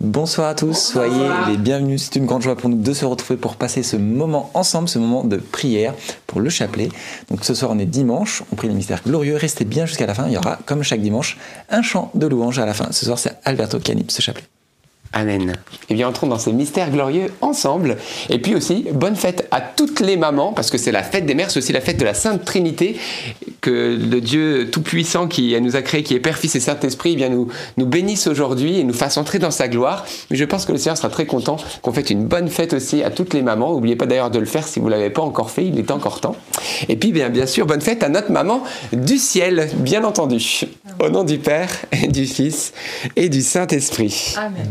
Bonsoir à tous, soyez les bienvenus. C'est une grande joie pour nous de se retrouver pour passer ce moment ensemble, ce moment de prière pour le chapelet. Donc ce soir on est dimanche, on prie le mystère glorieux. Restez bien jusqu'à la fin, il y aura comme chaque dimanche un chant de louange à la fin. Ce soir c'est Alberto anime ce chapelet. Amen. Eh bien, entrons dans ce mystère glorieux ensemble. Et puis aussi, bonne fête à toutes les mamans, parce que c'est la fête des mères, c'est aussi la fête de la Sainte Trinité, que le Dieu Tout-Puissant qui nous a créés, qui est Père, Fils et Saint-Esprit, eh nous, nous bénisse aujourd'hui et nous fasse entrer dans sa gloire. Mais je pense que le Seigneur sera très content qu'on fête une bonne fête aussi à toutes les mamans. N'oubliez pas d'ailleurs de le faire si vous ne l'avez pas encore fait, il est encore temps. Et puis, bien, bien sûr, bonne fête à notre maman du ciel, bien entendu. Au nom du Père, du Fils et du Saint-Esprit. Amen.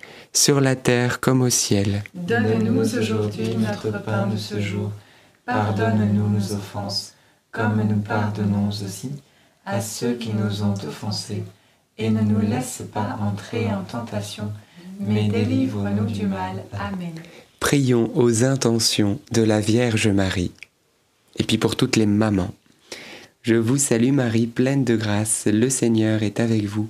sur la terre comme au ciel. Donne-nous aujourd'hui notre pain de ce jour. Pardonne-nous nos offenses, comme nous pardonnons aussi à ceux qui nous ont offensés. Et ne nous laisse pas entrer en tentation, mais délivre-nous du mal. Amen. Prions aux intentions de la Vierge Marie. Et puis pour toutes les mamans. Je vous salue Marie, pleine de grâce, le Seigneur est avec vous.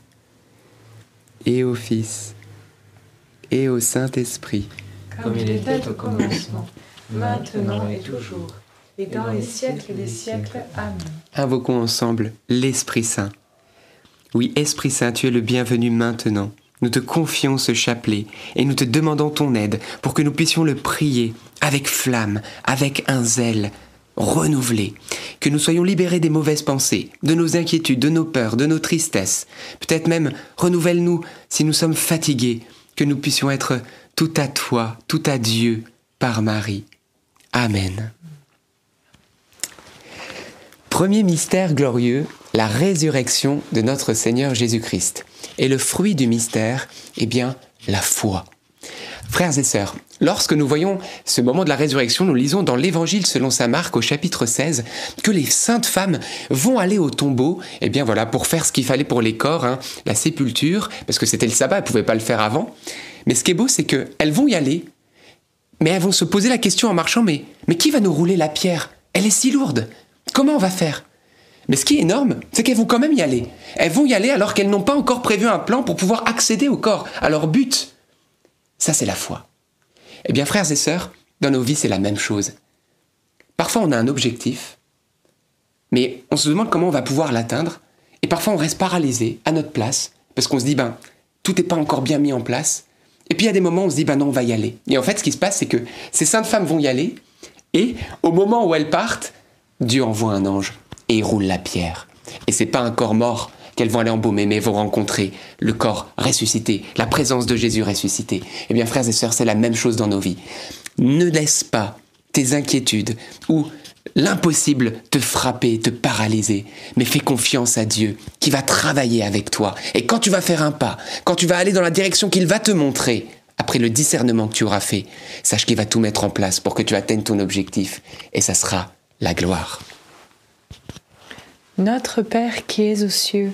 et au Fils, et au Saint-Esprit. Comme il était au commencement, maintenant et toujours, et dans les siècles des siècles. Amen. Invoquons ensemble l'Esprit Saint. Oui, Esprit Saint, tu es le bienvenu maintenant. Nous te confions ce chapelet et nous te demandons ton aide pour que nous puissions le prier avec flamme, avec un zèle renouvelé, que nous soyons libérés des mauvaises pensées, de nos inquiétudes, de nos peurs, de nos tristesses. Peut-être même renouvelle-nous si nous sommes fatigués, que nous puissions être tout à toi, tout à Dieu par Marie. Amen. Premier mystère glorieux, la résurrection de notre Seigneur Jésus-Christ. Et le fruit du mystère, eh bien, la foi. Frères et sœurs, lorsque nous voyons ce moment de la résurrection, nous lisons dans l'Évangile selon saint Marc au chapitre 16 que les saintes femmes vont aller au tombeau, eh bien voilà, pour faire ce qu'il fallait pour les corps, hein, la sépulture, parce que c'était le sabbat, elles ne pouvaient pas le faire avant. Mais ce qui est beau, c'est qu'elles vont y aller, mais elles vont se poser la question en marchant, mais, mais qui va nous rouler la pierre? Elle est si lourde. Comment on va faire? Mais ce qui est énorme, c'est qu'elles vont quand même y aller. Elles vont y aller alors qu'elles n'ont pas encore prévu un plan pour pouvoir accéder au corps, à leur but. Ça, c'est la foi. Eh bien, frères et sœurs, dans nos vies, c'est la même chose. Parfois, on a un objectif, mais on se demande comment on va pouvoir l'atteindre, et parfois, on reste paralysé à notre place, parce qu'on se dit, ben, tout n'est pas encore bien mis en place. Et puis, il y a des moments où on se dit, ben non, on va y aller. Et en fait, ce qui se passe, c'est que ces saintes femmes vont y aller, et au moment où elles partent, Dieu envoie un ange, et il roule la pierre. Et c'est pas un corps mort, qu'elles vont aller embaumer, mais vont rencontrer le corps ressuscité, la présence de Jésus ressuscité. Eh bien, frères et sœurs, c'est la même chose dans nos vies. Ne laisse pas tes inquiétudes ou l'impossible te frapper, te paralyser. Mais fais confiance à Dieu qui va travailler avec toi. Et quand tu vas faire un pas, quand tu vas aller dans la direction qu'il va te montrer, après le discernement que tu auras fait, sache qu'il va tout mettre en place pour que tu atteignes ton objectif. Et ça sera la gloire. Notre Père qui es aux cieux,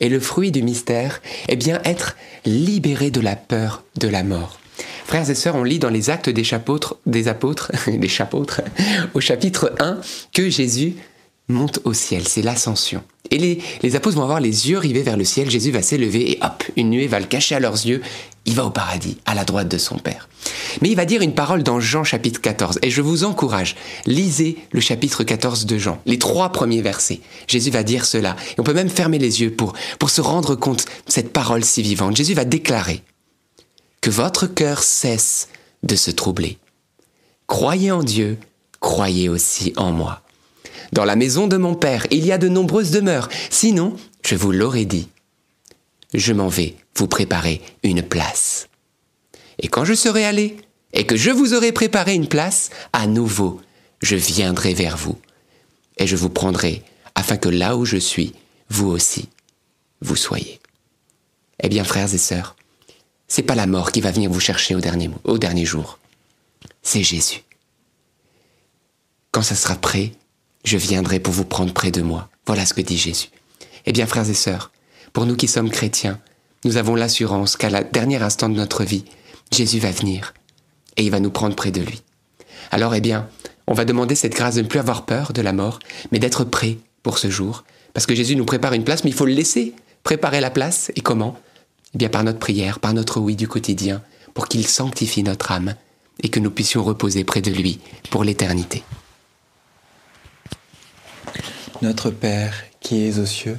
Et le fruit du mystère, est bien, être libéré de la peur de la mort. Frères et sœurs, on lit dans les actes des chapôtres, des apôtres, des au chapitre 1, que Jésus monte au ciel, c'est l'ascension. Et les, les apôtres vont avoir les yeux rivés vers le ciel, Jésus va s'élever et hop, une nuée va le cacher à leurs yeux, Il va au paradis, à la droite de son Père. Mais il va dire une parole dans Jean chapitre 14. Et je vous encourage, lisez le chapitre 14 de Jean, les trois premiers versets. Jésus va dire cela. Et on peut même fermer les yeux pour, pour se rendre compte de cette parole si vivante. Jésus va déclarer que votre cœur cesse de se troubler. Croyez en Dieu, croyez aussi en moi. Dans la maison de mon Père, il y a de nombreuses demeures. Sinon, je vous l'aurais dit. Je m'en vais vous préparer une place. Et quand je serai allé, et que je vous aurai préparé une place, à nouveau, je viendrai vers vous, et je vous prendrai, afin que là où je suis, vous aussi, vous soyez. Eh bien, frères et sœurs, c'est pas la mort qui va venir vous chercher au dernier, au dernier jour. C'est Jésus. Quand ça sera prêt, je viendrai pour vous prendre près de moi. Voilà ce que dit Jésus. Eh bien, frères et sœurs, pour nous qui sommes chrétiens, nous avons l'assurance qu'à la dernière instant de notre vie, Jésus va venir et il va nous prendre près de lui. Alors, eh bien, on va demander cette grâce de ne plus avoir peur de la mort, mais d'être prêt pour ce jour. Parce que Jésus nous prépare une place, mais il faut le laisser préparer la place. Et comment? Eh bien, par notre prière, par notre oui du quotidien, pour qu'il sanctifie notre âme et que nous puissions reposer près de lui pour l'éternité. Notre Père qui es aux cieux,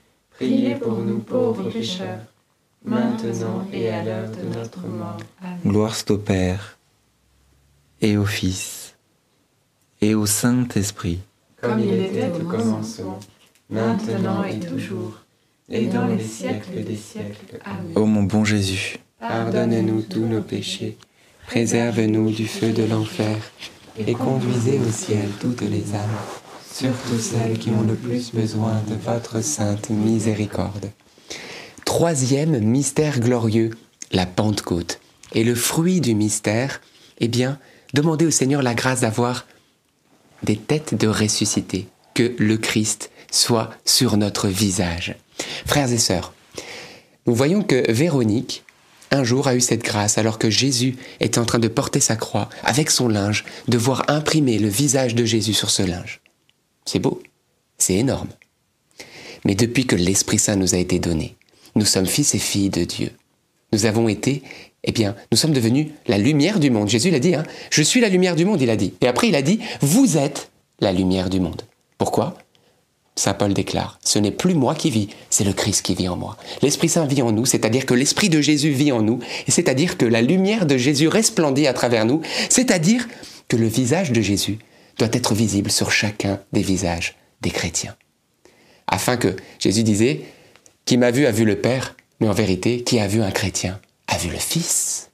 priez pour nous pauvres pécheurs maintenant et à l'heure de notre mort. Amen. Gloire au Père et au Fils et au Saint-Esprit. Comme il était au commencement, maintenant et toujours, et dans les siècles des siècles. Amen. Ô mon bon Jésus, Pardonne-nous tous nos péchés, préserve-nous du feu de l'enfer, et conduisez au ciel toutes les âmes, surtout celles qui ont le plus besoin de votre sainte miséricorde. Troisième mystère glorieux, la Pentecôte. Et le fruit du mystère, eh bien, demandez au Seigneur la grâce d'avoir des têtes de ressuscité, que le Christ soit sur notre visage. Frères et sœurs, nous voyons que Véronique, un jour, a eu cette grâce alors que Jésus était en train de porter sa croix avec son linge, de voir imprimer le visage de Jésus sur ce linge. C'est beau, c'est énorme. Mais depuis que l'Esprit Saint nous a été donné, nous sommes fils et filles de Dieu. Nous avons été, eh bien, nous sommes devenus la lumière du monde. Jésus l'a dit, hein, je suis la lumière du monde, il a dit. Et après, il a dit, vous êtes la lumière du monde. Pourquoi? Saint Paul déclare, ce n'est plus moi qui vis, c'est le Christ qui vit en moi. L'Esprit Saint vit en nous, c'est-à-dire que l'Esprit de Jésus vit en nous, c'est-à-dire que la lumière de Jésus resplendit à travers nous, c'est-à-dire que le visage de Jésus doit être visible sur chacun des visages des chrétiens. Afin que Jésus disait, qui m'a vu a vu le Père, mais en vérité, qui a vu un chrétien a vu le Fils.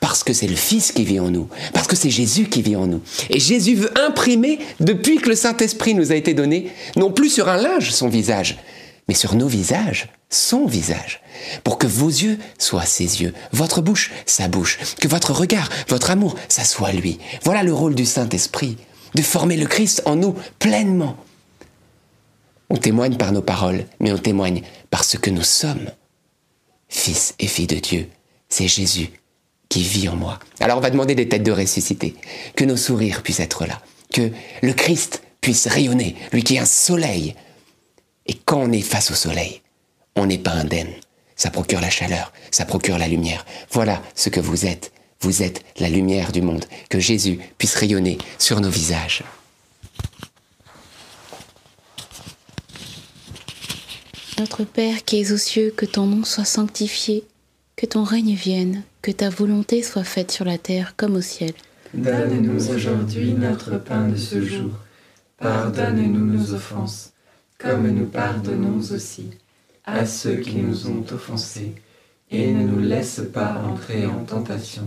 Parce que c'est le Fils qui vit en nous, parce que c'est Jésus qui vit en nous. Et Jésus veut imprimer, depuis que le Saint-Esprit nous a été donné, non plus sur un linge son visage, mais sur nos visages, son visage, pour que vos yeux soient ses yeux, votre bouche, sa bouche, que votre regard, votre amour, ça soit lui. Voilà le rôle du Saint-Esprit, de former le Christ en nous pleinement. On témoigne par nos paroles, mais on témoigne par ce que nous sommes. Fils et filles de Dieu, c'est Jésus qui vit en moi. Alors on va demander des têtes de ressuscité, que nos sourires puissent être là, que le Christ puisse rayonner, lui qui est un soleil. Et quand on est face au soleil, on n'est pas indemne. Ça procure la chaleur, ça procure la lumière. Voilà ce que vous êtes. Vous êtes la lumière du monde. Que Jésus puisse rayonner sur nos visages. Notre Père qui es aux cieux, que ton nom soit sanctifié, que ton règne vienne, que ta volonté soit faite sur la terre comme au ciel. Donne-nous aujourd'hui notre pain de ce jour. Pardonne-nous nos offenses, comme nous pardonnons aussi à ceux qui nous ont offensés. Et ne nous laisse pas entrer en tentation,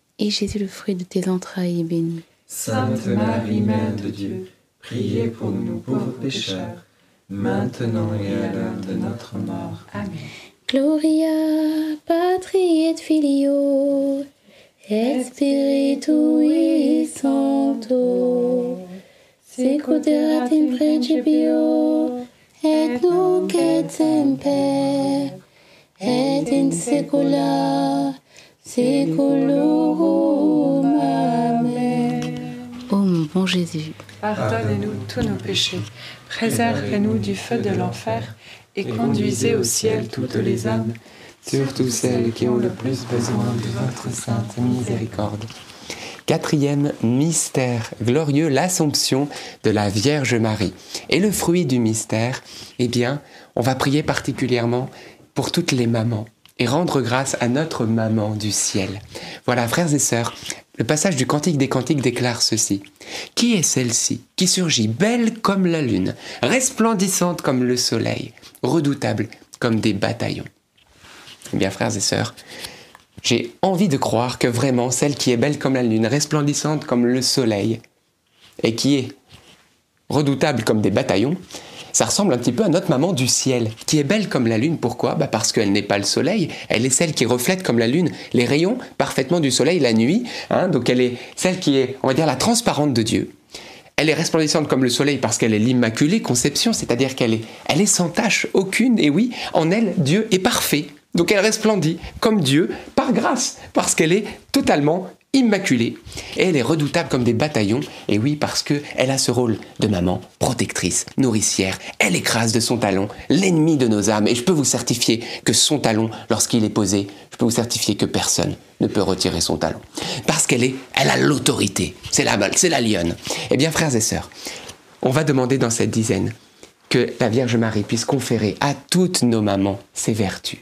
et Jésus, le fruit de tes entrailles, est béni. Sainte Marie, Mère de Dieu, priez pour nous pauvres pécheurs, maintenant et à l'heure de notre mort. Amen. Gloria patri et filio et spiritui sancto secuterat in principio et nunc et semper et in Amen. Ô mon bon Jésus, Pardonnez-nous tous nos péchés, préservez-nous du feu de l'enfer et conduisez au ciel toutes les âmes, surtout celles qui ont le plus besoin de votre sainte miséricorde. Quatrième mystère glorieux, l'Assomption de la Vierge Marie. Et le fruit du mystère, eh bien, on va prier particulièrement pour toutes les mamans et rendre grâce à notre maman du ciel. Voilà, frères et sœurs, le passage du Cantique des Cantiques déclare ceci. Qui est celle-ci qui surgit belle comme la lune, resplendissante comme le soleil, redoutable comme des bataillons? Eh bien, frères et sœurs, j'ai envie de croire que vraiment celle qui est belle comme la lune, resplendissante comme le soleil, et qui est redoutable comme des bataillons, ça ressemble un petit peu à notre maman du ciel, qui est belle comme la lune. Pourquoi? Bah Parce qu'elle n'est pas le soleil, elle est celle qui reflète comme la lune les rayons parfaitement du soleil la nuit. Hein, donc elle est celle qui est, on va dire, la transparente de Dieu. Elle est resplendissante comme le soleil parce qu'elle est l'immaculée conception, c'est-à-dire qu'elle est, elle est sans tache aucune. Et oui, en elle, Dieu est parfait. Donc elle resplendit comme Dieu par grâce, parce qu'elle est totalement immaculée. Et elle est redoutable comme des bataillons, et oui, parce qu'elle a ce rôle de maman protectrice, nourricière. Elle écrase de son talon l'ennemi de nos âmes, et je peux vous certifier que son talon, lorsqu'il est posé, je peux vous certifier que personne ne peut retirer son talon. Parce qu'elle est, elle a l'autorité. C'est la, c'est la lionne. Eh bien, frères et sœurs, on va demander dans cette dizaine que la Vierge Marie puisse conférer à toutes nos mamans ses vertus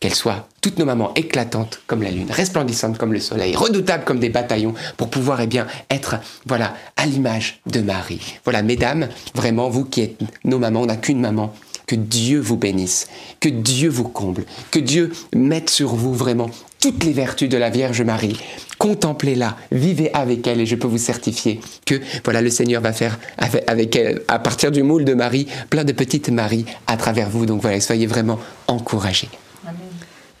qu'elles soient toutes nos mamans éclatantes comme la lune, resplendissantes comme le soleil, redoutables comme des bataillons, pour pouvoir eh bien être voilà à l'image de Marie. Voilà, mesdames, vraiment vous qui êtes nos mamans, on n'a qu'une maman. Que Dieu vous bénisse, que Dieu vous comble, que Dieu mette sur vous vraiment toutes les vertus de la Vierge Marie. Contemplez-la, vivez avec elle et je peux vous certifier que voilà le Seigneur va faire avec elle, à partir du moule de Marie, plein de petites Maries à travers vous. Donc voilà, soyez vraiment encouragés.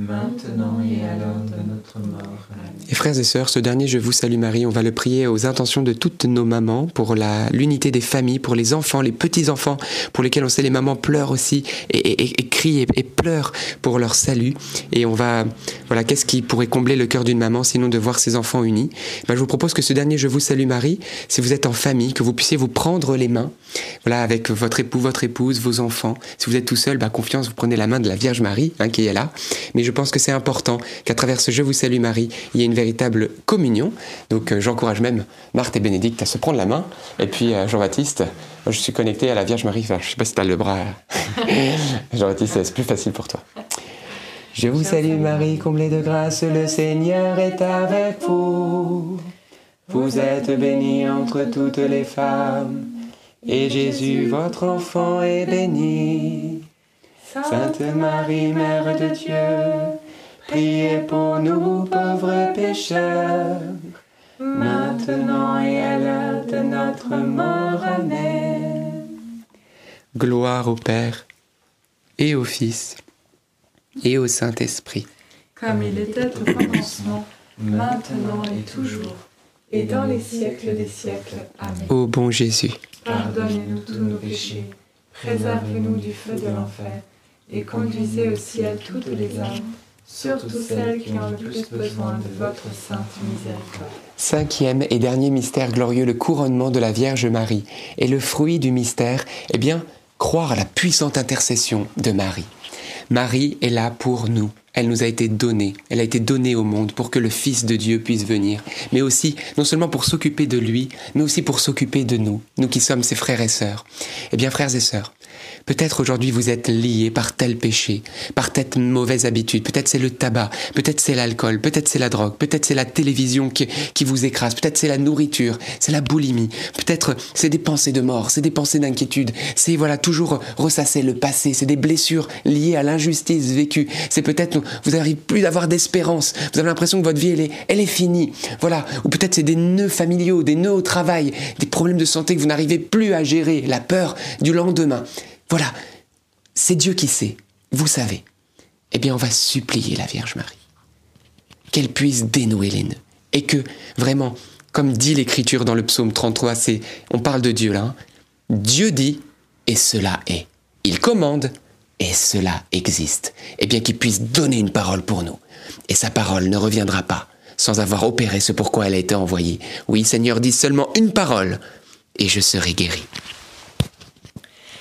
maintenant et à l'heure de notre mort. Amen. Et frères et sœurs, ce dernier Je vous salue Marie, on va le prier aux intentions de toutes nos mamans, pour l'unité des familles, pour les enfants, les petits-enfants, pour lesquels on sait les mamans pleurent aussi, et, et- et- crient et, et pleurent pour leur salut. Et on va, voilà, qu'est-ce qui pourrait combler le cœur d'une maman sinon de voir ses enfants unis? Ben, Je vous propose que ce dernier Je vous salue Marie, si vous êtes en famille, que vous puissiez vous prendre les mains, voilà, avec votre époux, votre épouse, vos enfants. Si vous êtes tout seul, bah, confiance, vous prenez la main de la Vierge Marie, hein, qui est là. Mais je pense que c'est important qu'à travers ce Je vous salue Marie, il y ait une véritable communion. Donc euh, j'encourage même Marthe et Bénédicte à se prendre la main. Et puis euh, Jean-Baptiste, moi, je suis connecté à la Vierge Marie. Enfin, je sais pas si tu as le bras. Jean-Baptiste, c'est plus facile pour toi. Je vous salue Marie, comblée de grâce, le Seigneur est avec vous. Vous êtes bénie entre toutes les femmes, et Jésus, votre enfant, est béni. Sainte Marie, Mère de Dieu, priez pour nous pauvres pécheurs, maintenant et à l'heure de notre mort. Amen. Gloire au Père, et au Fils, et au Saint-Esprit. Comme il était au commencement, maintenant et toujours, et dans les siècles des siècles. Amen. Ô bon Jésus, Pardonnez-nous tous nos péchés, préservez-nous du feu de l'enfer, et conduisez au ciel toutes les âmes, surtout celles qui ont le plus besoin de votre sainte miséricorde. Cinquième et dernier mystère glorieux, le couronnement de la Vierge Marie. Et le fruit du mystère, eh bien, croire à la puissante intercession de Marie. Marie est là pour nous. Elle nous a été donnée. Elle a été donnée au monde pour que le Fils de Dieu puisse venir. Mais aussi, non seulement pour s'occuper de lui, mais aussi pour s'occuper de nous, nous qui sommes ses frères et sœurs. Eh bien, frères et sœurs, Peut-être aujourd'hui vous êtes liés par tel péché, par telle mauvaise habitude. Peut-être c'est le tabac, peut-être c'est l'alcool, peut-être c'est la drogue, peut-être c'est la télévision qui, qui vous écrase, peut-être c'est la nourriture, c'est la boulimie, peut-être c'est des pensées de mort, c'est des pensées d'inquiétude, c'est voilà toujours ressasser le passé, c'est des blessures liées à l'injustice vécue. C'est peut-être vous n'arrivez plus d'avoir d'espérance, vous avez l'impression que votre vie est, elle est finie. Voilà, ou peut-être c'est des nœuds familiaux, des nœuds au travail, des problèmes de santé que vous n'arrivez plus à gérer, la peur du lendemain. Voilà, c'est Dieu qui sait, vous savez. Eh bien, on va supplier la Vierge Marie, qu'elle puisse dénouer les nœuds. Et que, vraiment, comme dit l'Écriture dans le psaume 33, c'est, on parle de Dieu là, hein. Dieu dit, et cela est. Il commande, et cela existe. Eh bien, qu'il puisse donner une parole pour nous. Et sa parole ne reviendra pas sans avoir opéré ce pourquoi elle a été envoyée. Oui, Seigneur, dis seulement une parole, et je serai guéri.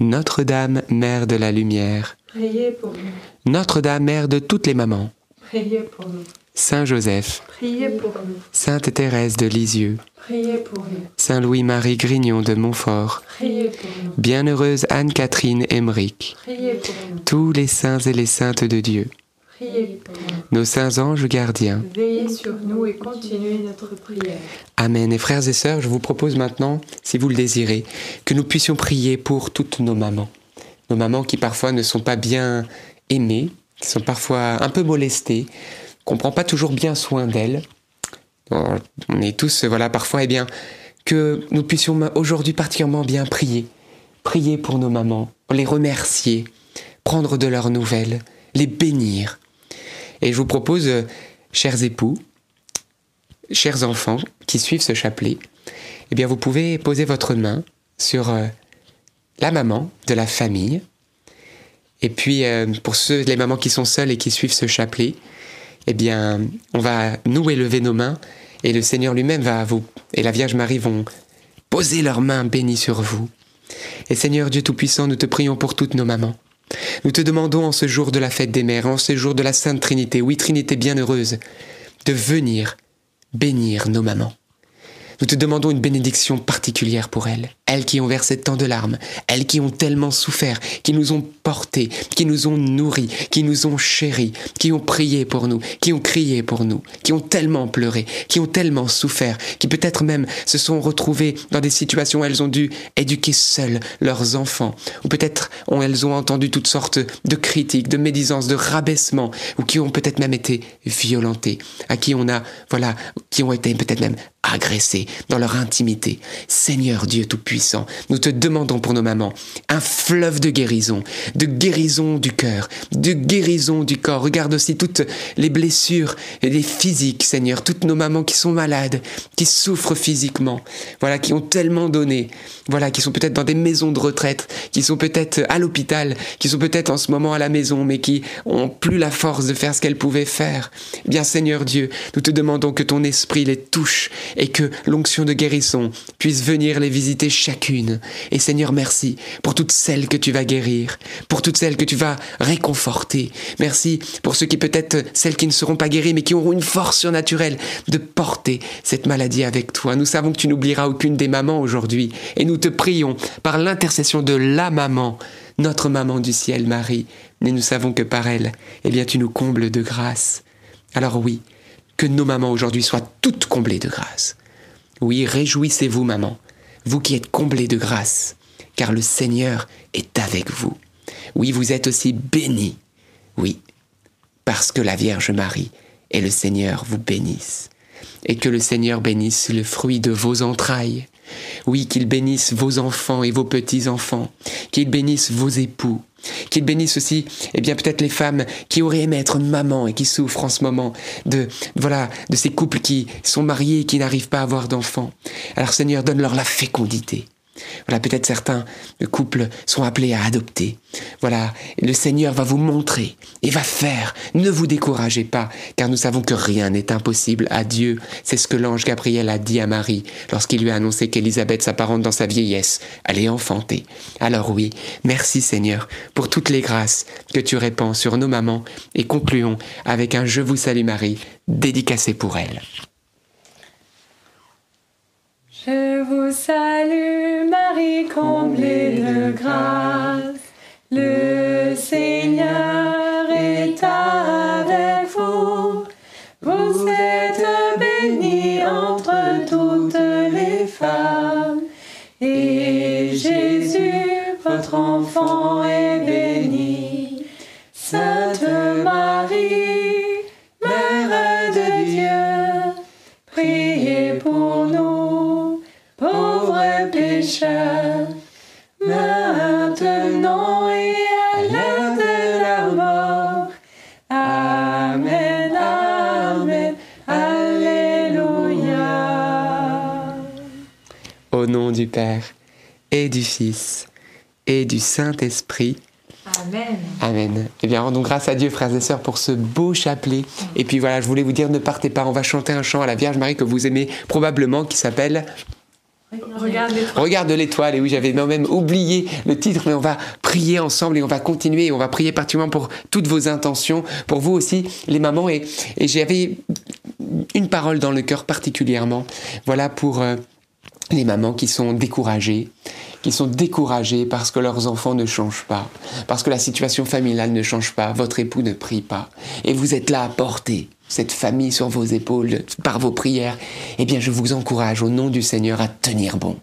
Notre-Dame, Mère de la Lumière, priez pour nous, Notre-Dame, Mère de toutes les mamans, priez pour nous, Saint Joseph, priez pour nous, Sainte Thérèse de Lisieux, priez pour nous, Saint Louis-Marie Grignon de Montfort, priez pour nous, Bienheureuse Anne-Catherine Emmerich, priez pour nous, tous les saints et les saintes de Dieu, priez pour nous. nos saints anges gardiens. Veillez sur nous et continuez notre prière. Amen. Et frères et sœurs, je vous propose maintenant, si vous le désirez, que nous puissions prier pour toutes nos mamans. Nos mamans qui parfois ne sont pas bien aimées, qui sont parfois un peu molestées, qu'on prend pas toujours bien soin d'elles. On est tous, voilà, parfois, eh bien, que nous puissions aujourd'hui particulièrement bien prier. Prier pour nos mamans, les remercier, prendre de leurs nouvelles, les bénir. Et je vous propose, euh, chers époux, chers enfants qui suivent ce chapelet, eh bien, vous pouvez poser votre main sur euh, la maman de la famille Et puis, euh, pour ceux, les mamans qui sont seules et qui suivent ce chapelet, eh bien, on va nous élever nos mains et le Seigneur lui-même va vous, et la Vierge Marie vont poser leurs mains bénies sur vous. Et Seigneur Dieu Tout-Puissant, nous te prions pour toutes nos mamans. Nous te demandons en ce jour de la fête des mères, en ce jour de la Sainte Trinité, oui Trinité bienheureuse, de venir bénir nos mamans. Nous te demandons une bénédiction particulière pour elles, elles qui ont versé tant de larmes, elles qui ont tellement souffert, qui nous ont portés, qui nous ont nourris, qui nous ont chéris, qui ont prié pour nous, qui ont crié pour nous, qui ont tellement pleuré, qui ont tellement souffert, qui peut-être même se sont retrouvées dans des situations où elles ont dû éduquer seules leurs enfants, ou peut-être elles ont entendu toutes sortes de critiques, de médisances, de rabaissements, ou qui ont peut-être même été violentées, à qui on a, voilà, qui ont été peut-être même agressés dans leur intimité. Seigneur Dieu Tout-Puissant, nous te demandons pour nos mamans un fleuve de guérison, de guérison du cœur, de guérison du corps. Regarde aussi toutes les blessures et les physiques, Seigneur, toutes nos mamans qui sont malades, qui souffrent physiquement, voilà, qui ont tellement donné, voilà, qui sont peut-être dans des maisons de retraite, qui sont peut-être à l'hôpital, qui sont peut-être en ce moment à la maison, mais qui ont plus la force de faire ce qu'elles pouvaient faire. Bien Seigneur Dieu, nous te demandons que ton esprit les touche et que l'onction de guérison puisse venir les visiter Et Seigneur, merci pour toutes celles que tu vas guérir, pour toutes celles que tu vas réconforter. Merci pour ceux qui peut-être, celles qui ne seront pas guéries, mais qui auront une force surnaturelle de porter cette maladie avec toi. Nous savons que tu n'oublieras aucune des mamans aujourd'hui, et nous te prions par l'intercession de la maman, notre maman du ciel, Marie, mais nous savons que par elle, eh bien, tu nous combles de grâce. Alors oui, que nos mamans aujourd'hui soient toutes comblées de grâce. Oui, réjouissez-vous, maman, vous qui êtes comblées de grâce, car le Seigneur est avec vous. Oui, vous êtes aussi bénie. Oui, parce que la Vierge Marie et le Seigneur vous bénissent. Et que le Seigneur bénisse le fruit de vos entrailles. Oui, qu'il bénisse vos enfants et vos petits-enfants, qu'il bénisse vos époux, qu'il bénisse aussi, eh bien, peut-être les femmes qui auraient aimé être maman et qui souffrent en ce moment de, voilà, de ces couples qui sont mariés et qui n'arrivent pas à avoir d'enfants. Alors, Seigneur, donne-leur la fécondité. Voilà, peut-être certains couples sont appelés à adopter. Voilà, le Seigneur va vous montrer et va faire. Ne vous découragez pas, car nous savons que rien n'est impossible à Dieu. C'est ce que l'ange Gabriel a dit à Marie lorsqu'il lui a annoncé qu'Élisabeth, sa parente dans sa vieillesse, allait enfanter. Alors oui, merci Seigneur pour toutes les grâces que tu répands sur nos mamans et concluons avec un Je vous salue Marie dédicacé pour elle. Je vous salue Marie, comblée de grâce. Le Seigneur est avec vous. Vous êtes bénie entre toutes les femmes. Et Jésus, votre enfant, est béni. Nom du Père et du Fils et du Saint-Esprit. Amen. Amen. Eh bien, rendons grâce à Dieu, frères et sœurs, pour ce beau chapelet. Et puis voilà, je voulais vous dire, ne partez pas, on va chanter un chant à la Vierge Marie que vous aimez probablement, qui s'appelle Regarde l'étoile. Et oui, j'avais même oublié le titre, mais on va prier ensemble et on va continuer. Et on va prier particulièrement pour toutes vos intentions, pour vous aussi, les mamans. Et, et j'avais une parole dans le cœur particulièrement. Voilà pour euh, les mamans qui sont découragées qui sont découragées parce que leurs enfants ne changent pas, parce que la situation familiale ne change pas, votre époux ne prie pas, et vous êtes là à porter cette famille sur vos épaules par vos prières, eh bien je vous encourage au nom du Seigneur à tenir bon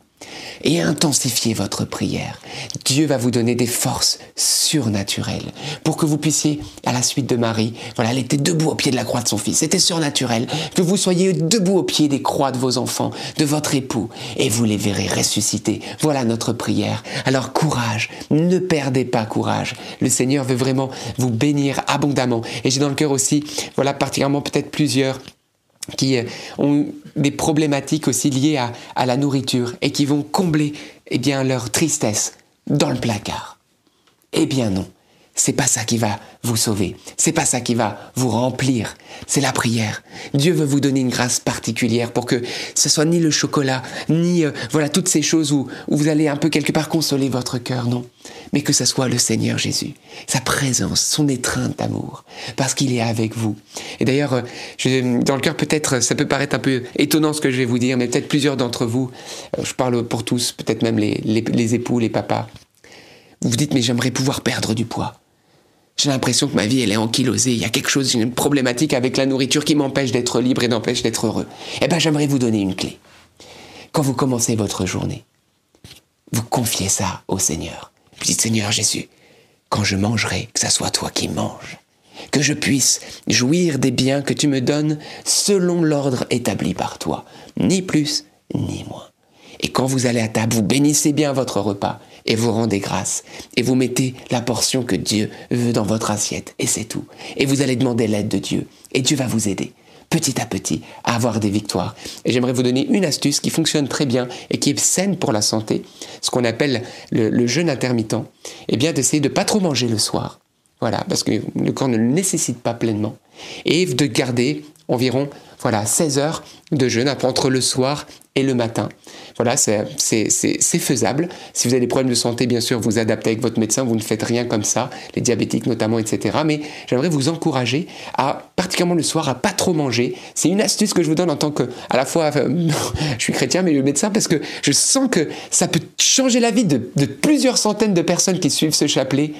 et intensifier votre prière. Dieu va vous donner des forces surnaturelles pour que vous puissiez, à la suite de Marie, voilà, elle était debout au pied de la croix de son fils, c'était surnaturel, que vous soyez debout au pied des croix de vos enfants, de votre époux, et vous les verrez ressusciter. Voilà notre prière. Alors courage, ne perdez pas courage. Le Seigneur veut vraiment vous bénir abondamment. Et j'ai dans le cœur aussi, voilà, particulièrement peut-être plusieurs qui euh, ont des problématiques aussi liées à, la nourriture et qui vont combler eh bien, leur tristesse dans le placard. Eh bien non, c'est pas ça qui va vous sauver. C'est pas ça qui va vous remplir. C'est la prière. Dieu veut vous donner une grâce particulière pour que ce soit ni le chocolat, ni euh, voilà toutes ces choses où, où vous allez un peu quelque part consoler votre cœur, non. Mais que ce soit le Seigneur Jésus, sa présence, son étreinte d'amour, parce qu'il est avec vous. Et d'ailleurs, euh, dans le cœur peut-être, ça peut paraître un peu étonnant ce que je vais vous dire, mais peut-être plusieurs d'entre vous, euh, je parle pour tous, peut-être même les, les, les époux, les papas, vous vous dites mais j'aimerais pouvoir perdre du poids. J'ai l'impression que ma vie, elle est ankylosée. Il y a quelque chose, une problématique avec la nourriture qui m'empêche d'être libre et m'empêche d'être heureux. Eh bien, j'aimerais vous donner une clé. Quand vous commencez votre journée, vous confiez ça au Seigneur. Vous dites, Seigneur Jésus, quand je mangerai, que ça soit toi qui manges. Que je puisse jouir des biens que tu me donnes selon l'ordre établi par toi. Ni plus, ni moins. Et quand vous allez à table, vous bénissez bien votre repas et vous rendez grâce. Et vous mettez la portion que Dieu veut dans votre assiette. Et c'est tout. Et vous allez demander l'aide de Dieu. Et Dieu va vous aider petit à petit à avoir des victoires. Et j'aimerais vous donner une astuce qui fonctionne très bien et qui est saine pour la santé, ce qu'on appelle le, jeûne intermittent. Eh bien, d'essayer de pas trop manger le soir. Voilà, parce que le corps ne le nécessite pas pleinement. Et de garder environ voilà, 16 heures de jeûne entre le soir et le matin. Voilà, c'est faisable. Si vous avez des problèmes de santé, bien sûr, vous adaptez avec votre médecin, vous ne faites rien comme ça, les diabétiques notamment, etc. Mais j'aimerais vous encourager à, particulièrement le soir, à pas trop manger. C'est une astuce que je vous donne en tant que, à la fois, je suis chrétien, mais le médecin, parce que je sens que ça peut changer la vie de plusieurs centaines de personnes qui suivent ce chapelet.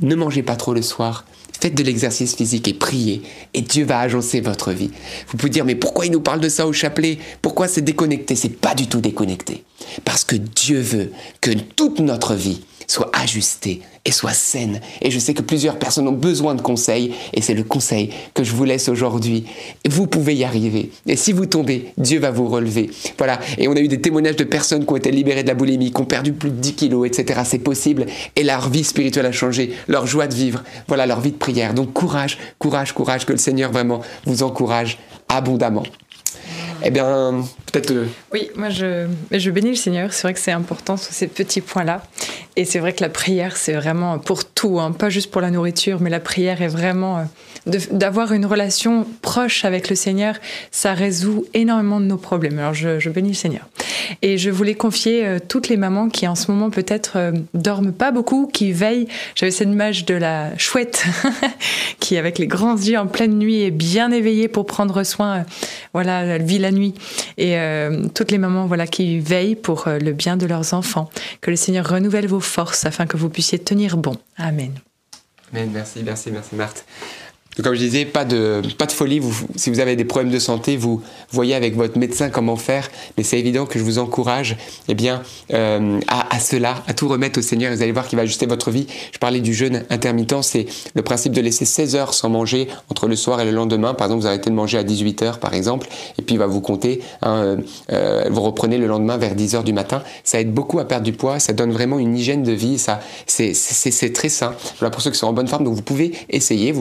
Ne mangez pas trop le soir. Faites de l'exercice physique et priez, et Dieu va agencer votre vie. Vous pouvez dire, mais pourquoi il nous parle de ça au chapelet? Pourquoi c'est déconnecté? C'est pas du tout déconnecté. Parce que Dieu veut que toute notre vie soit ajustée et soit saine. Et je sais que plusieurs personnes ont besoin de conseils, et c'est le conseil que je vous laisse aujourd'hui. Vous pouvez y arriver. Et si vous tombez, Dieu va vous relever. Voilà. Et on a eu des témoignages de personnes qui ont été libérées de la boulimie, qui ont perdu plus de 10 kilos, etc. C'est possible. Et leur vie spirituelle a changé, leur joie de vivre, voilà, leur vie de prière. Donc courage, courage, courage, que le Seigneur vraiment vous encourage abondamment. Eh bien, peut-être. Euh, oui, moi je, je bénis le Seigneur. C'est vrai que c'est important sur ces petits points-là. Et c'est vrai que la prière, c'est vraiment pour tout, hein. pas juste pour la nourriture, mais la prière est vraiment euh, d'avoir une relation proche avec le Seigneur, ça résout énormément de nos problèmes. Alors je, bénis le Seigneur. Et je voulais confier euh, toutes les mamans qui en ce moment peut-être euh, dorment pas beaucoup, qui veillent. J'avais cette image de la chouette qui avec les grands yeux en pleine nuit est bien éveillée pour prendre soin. Voilà, vit la nuit. Et toutes les mamans voilà qui veillent pour le bien de leurs enfants. Que le Seigneur renouvelle vos forces afin que vous puissiez tenir bon. Amen. Amen. Merci, merci, merci Marthe comme je disais, pas de, pas de folie. Si vous avez des problèmes de santé, vous voyez avec votre médecin comment faire. Mais c'est évident que je vous encourage eh bien, euh, à, cela, à tout remettre au Seigneur. Vous allez voir qu'il va ajuster votre vie. Je parlais du jeûne intermittent. C'est le principe de laisser 16 heures sans manger entre le soir et le lendemain. Par exemple, vous arrêtez de manger à 18 heures, par exemple, et puis il va vous compter. Hein, euh, euh, vous reprenez le lendemain vers 10 heures du matin. Ça aide beaucoup à perdre du poids. Ça donne vraiment une hygiène de vie. C'est très sain. Voilà pour ceux qui sont en bonne forme. Donc vous pouvez essayer.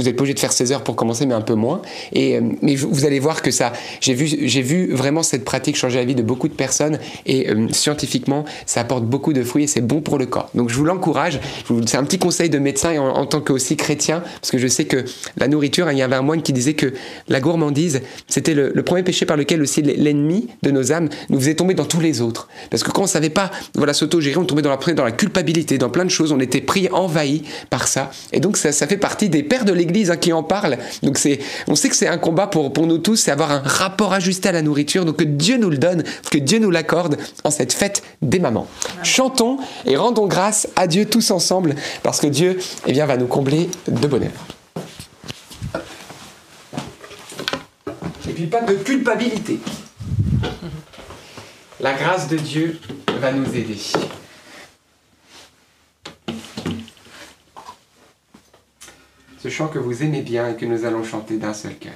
Vous êtes pas obligé de faire 16 heures pour commencer, mais un peu moins. Et, euh, mais vous allez voir que ça, j'ai vu, j'ai vu vraiment cette pratique changer la vie de beaucoup de personnes et euh, scientifiquement, ça apporte beaucoup de fruits et c'est bon pour le corps. Donc je vous l'encourage. C'est un petit conseil de médecin et en, tant que aussi chrétien, parce que je sais que la nourriture, hein, il y avait un moine qui disait que la gourmandise, c'était le, premier péché par lequel aussi l'ennemi de nos âmes nous faisait tomber dans tous les autres. Parce que quand on savait pas, voilà, s'auto-gérer, on tombait dans la, dans la culpabilité, dans plein de choses, on était pris, envahi par ça. Et donc ça, ça fait partie des pères de l'Église Hein, qui en parle. Donc c'est, on sait que c'est un combat pour, pour nous tous, c'est avoir un rapport ajusté à la nourriture. Donc que Dieu nous le donne, que Dieu nous l'accorde en cette fête des mamans. Chantons et rendons grâce à Dieu tous ensemble parce que Dieu eh bien, va nous combler de bonheur. Et puis pas de culpabilité. La grâce de Dieu va nous aider. Ce chant que vous aimez bien et que nous allons chanter d'un seul cœur.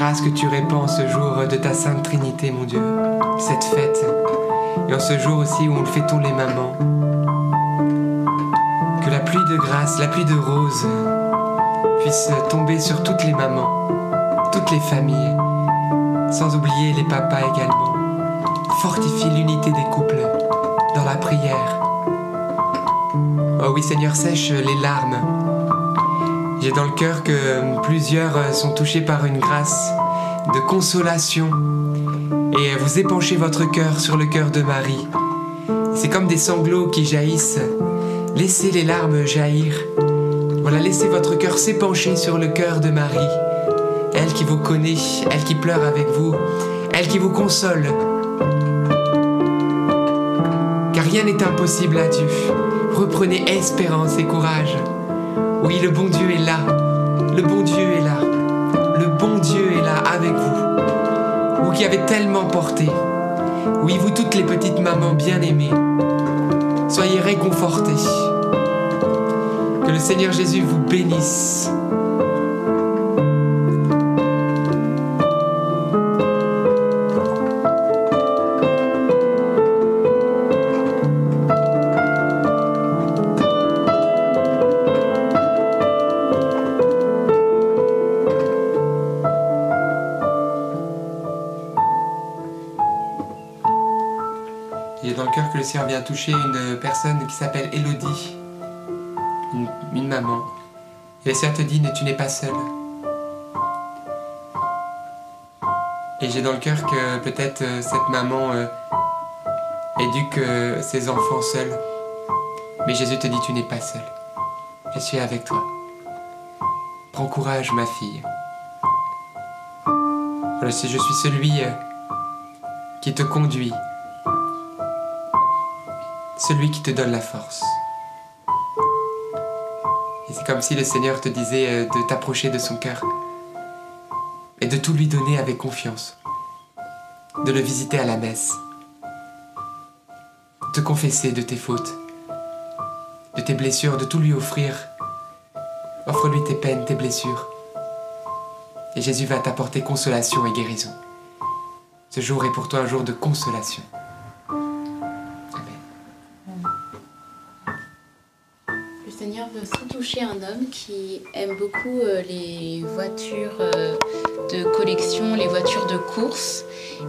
Grâce que tu répands ce jour de ta Sainte Trinité, mon Dieu, cette fête, et en ce jour aussi où on le fêtons les mamans. Que la pluie de grâce, la pluie de roses puisse tomber sur toutes les mamans, toutes les familles, sans oublier les papas également. Fortifie l'unité des couples dans la prière. Oh oui Seigneur, sèche les larmes j'ai dans le cœur que plusieurs sont touchés par une grâce de consolation et vous épanchez votre cœur sur le cœur de Marie. C'est comme des sanglots qui jaillissent Laissez les larmes jaillir. Voilà, laissez votre cœur s'épancher sur le cœur de Marie. Elle qui vous connaît, elle qui pleure avec vous, elle qui vous console. Car rien n'est impossible à Dieu. Reprenez espérance et courage. Oui, le bon Dieu est là. Le bon Dieu est là. Le bon Dieu est là avec vous. Vous qui avez tellement porté. Oui, vous toutes les petites mamans bien-aimées. Soyez réconfortés. Que le Seigneur Jésus vous bénisse. Toucher une personne qui s'appelle Elodie, une, maman. Et le Seigneur te dit, tu n'es pas seule. Et j'ai dans le cœur que peut-être euh, cette maman euh, éduque euh, ses enfants seuls. Mais Jésus te dit, tu n'es pas seule. Je suis avec toi. Prends courage, ma fille. Je suis celui qui te conduit, celui qui te donne la force. Et c'est comme si le Seigneur te disait euh, de t'approcher de son cœur et de tout lui donner avec confiance, de le visiter à la messe, te confesser de tes fautes, de tes blessures, de tout lui offrir. Offre-lui tes peines, tes blessures. Et Jésus va t'apporter consolation et guérison. Ce jour est pour toi un jour de consolation. Toucher un homme qui aime beaucoup euh, les voitures euh, de collection, les voitures de course,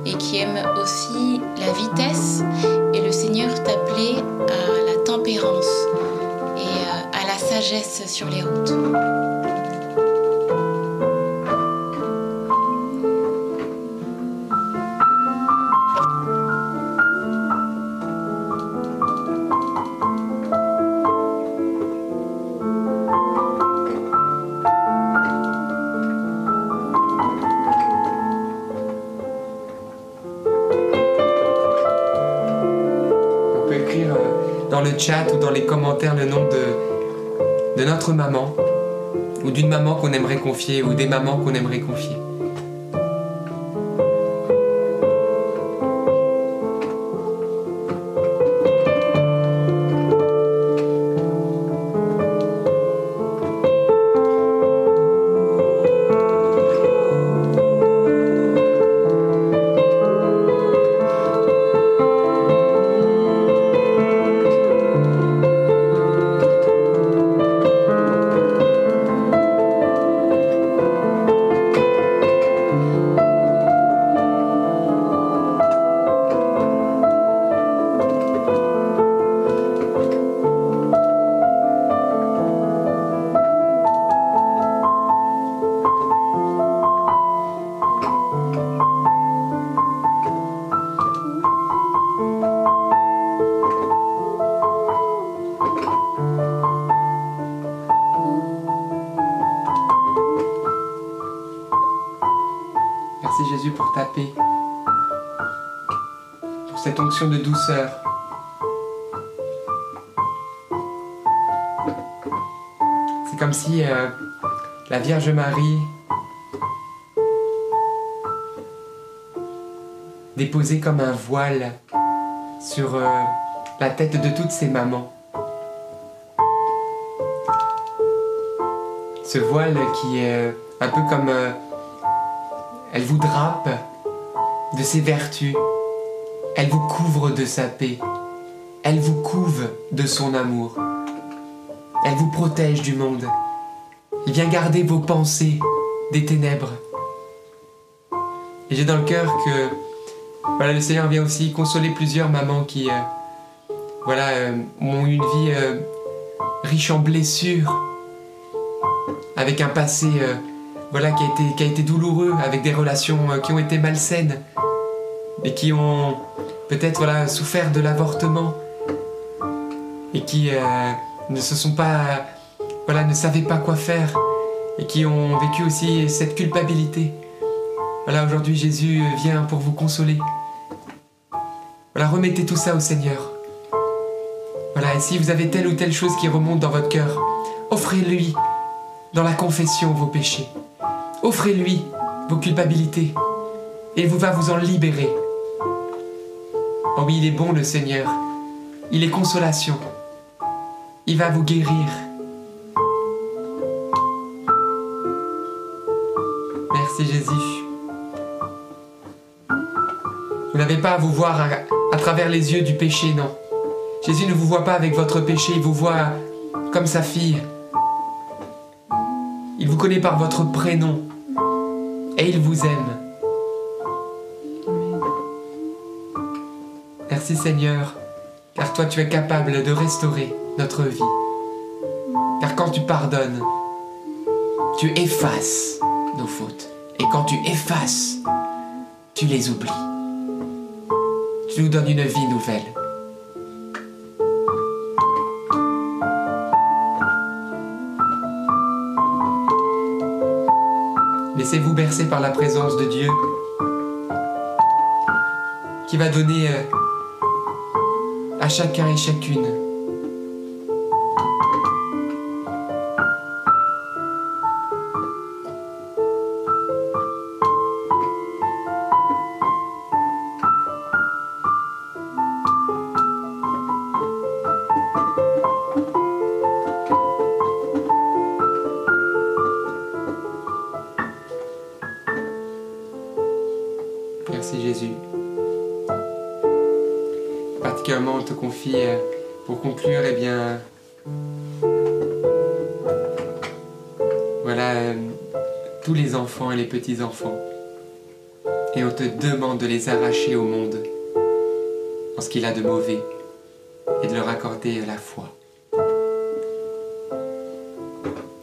et qui aime aussi la vitesse. Et le Seigneur t'appelait à la tempérance et euh, à la sagesse sur les routes. Chat ou dans les commentaires le nom de, de notre maman, ou d'une maman qu'on aimerait confier, ou des mamans qu'on aimerait confier. Vierge Marie déposait comme un voile sur euh, la tête de toutes ces mamans. Ce voile qui est euh, un peu comme... euh, elle vous drape de ses vertus. Elle vous couvre de sa paix. Elle vous couve de son amour. Elle vous protège du monde. Elle vient garder vos pensées des ténèbres. Et j'ai dans le cœur que voilà, le Seigneur vient aussi consoler plusieurs mamans qui euh, voilà, euh, ont eu une vie euh, riche en blessures, avec un passé voilà, qui, a été, douloureux, avec des relations qui ont été malsaines, et qui ont peut-être souffert de l'avortement, et qui, ne se sont pas, ne savaient pas quoi faire et qui ont vécu aussi cette culpabilité. Voilà, aujourd'hui Jésus vient pour vous consoler. Voilà, remettez tout ça au Seigneur. Voilà, et si vous avez telle ou telle chose qui remonte dans votre cœur, offrez-lui dans la confession vos péchés. Offrez-lui vos culpabilités et il va vous en libérer. Oh oui, il est bon le Seigneur. Il est consolation. Il va vous guérir. Merci Jésus. Vous n'avez pas à vous voir à, travers les yeux du péché, non. Jésus ne vous voit pas avec votre péché, il vous voit comme sa fille. Il vous connaît par votre prénom et il vous aime. Merci Seigneur, car toi tu es capable de restaurer notre vie. Car quand tu pardonnes, tu effaces nos fautes. Et quand tu effaces, tu les oublies. Tu nous donnes une vie nouvelle. Laissez-vous bercer par la présence de Dieu qui va donner euh, à chacun et chacune pour conclure, eh bien, voilà, euh, tous les enfants et les petits-enfants. Et on te demande de les arracher au monde en ce qu'il a de mauvais et de leur accorder la foi.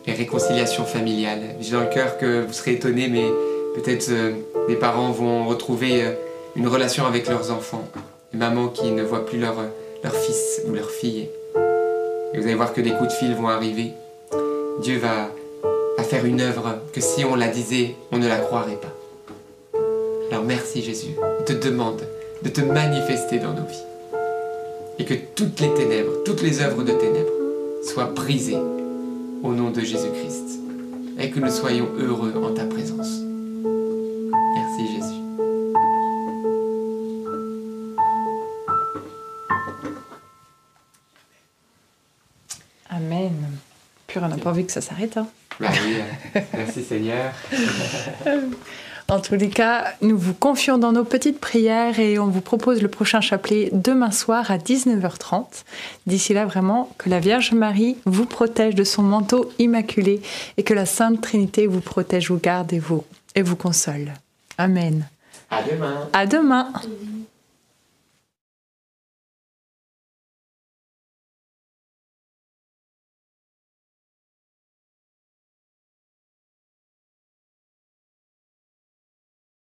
Les réconciliations familiales. J'ai dans le cœur que vous serez étonnés, mais peut-être euh, des parents vont retrouver euh, une relation avec leurs enfants. Des mamans qui ne voient plus leur, leur fils ou leur fille. Et vous allez voir que des coups de fil vont arriver. Dieu va, faire une œuvre que si on la disait, on ne la croirait pas. Alors merci Jésus. On te demande de te manifester dans nos vies. Et que toutes les ténèbres, toutes les œuvres de ténèbres soient brisées au nom de Jésus-Christ. Et que nous soyons heureux en ta présence. Pas envie que ça s'arrête. Hein. Bah oui, euh, merci Seigneur. En tous les cas, nous vous confions dans nos petites prières et on vous propose le prochain chapelet demain soir à 19h30. D'ici là, vraiment, que la Vierge Marie vous protège de son manteau immaculé et que la Sainte Trinité vous protège, vous garde et vous, et vous console. Amen. À demain. À demain.